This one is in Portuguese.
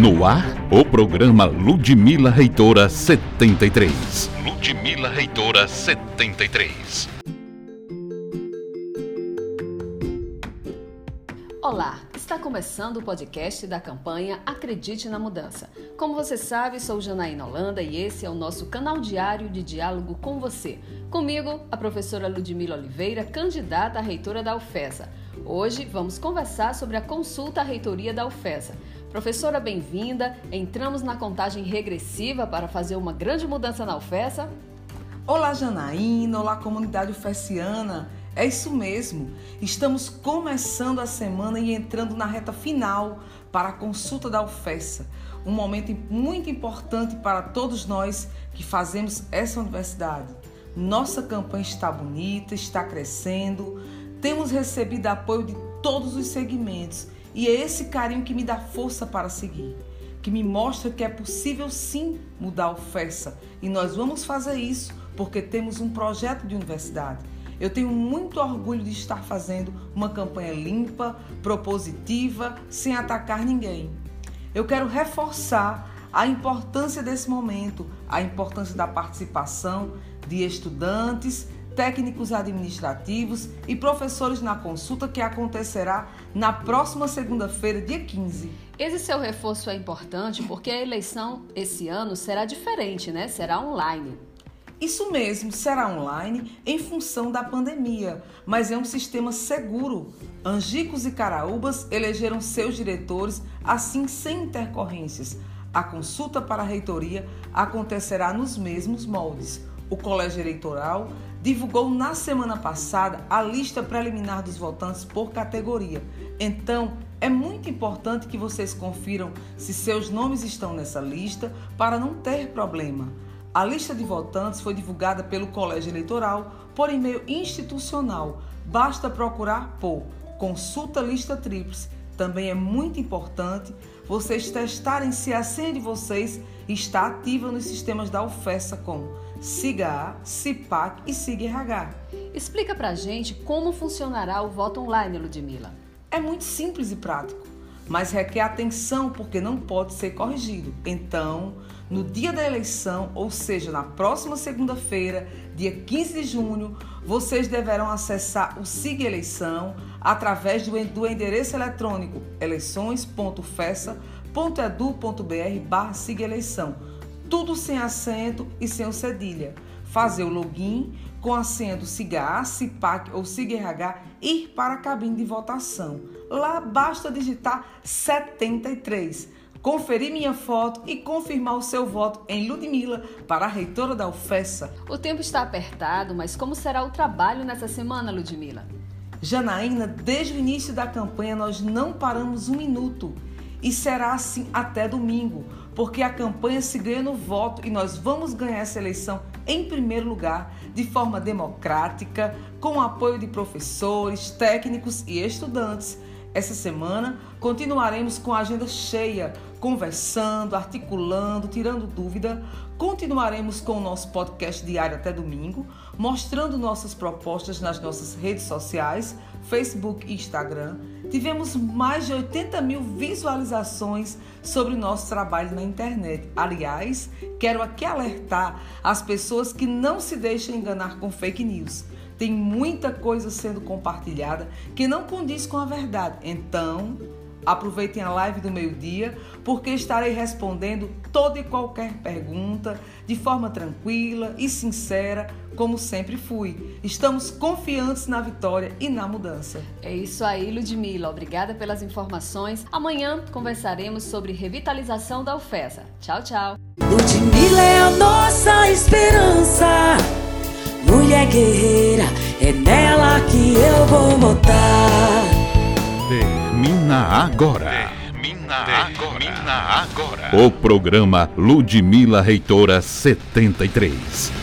No ar, o programa Ludmila Reitora 73. Ludmila Reitora 73. Olá, está começando o podcast da campanha Acredite na Mudança. Como você sabe, sou Janaína Holanda e esse é o nosso canal diário de diálogo com você. Comigo, a professora Ludmila Oliveira, candidata à reitora da UFESA. Hoje vamos conversar sobre a consulta à reitoria da UFESA. Professora, bem-vinda. Entramos na contagem regressiva para fazer uma grande mudança na UFESA? Olá, Janaína. Olá, comunidade ufesiana. É isso mesmo. Estamos começando a semana e entrando na reta final para a consulta da UFESA. Um momento muito importante para todos nós que fazemos essa universidade. Nossa campanha está bonita, está crescendo. Temos recebido apoio de todos os segmentos e é esse carinho que me dá força para seguir, que me mostra que é possível sim mudar o FESA. E nós vamos fazer isso porque temos um projeto de universidade. Eu tenho muito orgulho de estar fazendo uma campanha limpa, propositiva, sem atacar ninguém. Eu quero reforçar a importância desse momento, a importância da participação de estudantes, técnicos administrativos e professores na consulta que acontecerá na próxima segunda-feira, dia 15. Esse seu reforço é importante porque a eleição esse ano será diferente, né? Será online. Isso mesmo, será online em função da pandemia, mas é um sistema seguro. Angicos e Caraúbas elegeram seus diretores assim sem intercorrências. A consulta para a reitoria acontecerá nos mesmos moldes. O colégio eleitoral divulgou na semana passada a lista preliminar dos votantes por categoria. Então, é muito importante que vocês confiram se seus nomes estão nessa lista para não ter problema. A lista de votantes foi divulgada pelo Colégio Eleitoral por e-mail institucional. Basta procurar por Consulta Lista Tríplice. Também é muito importante vocês testarem se a senha de vocês está ativa nos sistemas da UFESA como SIGA-A, CIPAC e SIG-RH. Explica pra gente como funcionará o voto online, Ludmila. É muito simples e prático, mas requer atenção porque não pode ser corrigido. Então, no dia da eleição, ou seja, na próxima segunda-feira, dia 15 de junho, vocês deverão acessar o SIG Eleição através do endereço eletrônico SIG Eleição tudo sem acento e sem o cedilha. Fazer o login com a senha do SIGA, CIPAC ou SIGRH, ir para a cabine de votação. Lá basta digitar 73, conferir minha foto e confirmar o seu voto em Ludmila para a reitora da UFESA. O tempo está apertado, mas como será o trabalho nessa semana, Ludmila? Janaína, desde o início da campanha nós não paramos um minuto e será assim até domingo porque a campanha se ganha no voto e nós vamos ganhar essa eleição em primeiro lugar, de forma democrática, com o apoio de professores, técnicos e estudantes. Essa semana continuaremos com a agenda cheia, conversando, articulando, tirando dúvida. Continuaremos com o nosso podcast diário até domingo, mostrando nossas propostas nas nossas redes sociais, Facebook e Instagram tivemos mais de 80 mil visualizações sobre o nosso trabalho na internet. Aliás, quero aqui alertar as pessoas que não se deixem enganar com fake news. Tem muita coisa sendo compartilhada que não condiz com a verdade. Então, Aproveitem a live do meio-dia, porque estarei respondendo toda e qualquer pergunta de forma tranquila e sincera, como sempre fui. Estamos confiantes na vitória e na mudança. É isso aí, Ludmila. Obrigada pelas informações. Amanhã conversaremos sobre revitalização da UFESA. Tchau, tchau. Ludmila é a nossa esperança. Mulher guerreira, é nela que eu vou votar. Termina agora. Termina agora. Termina agora. O programa Ludmila Reitora 73.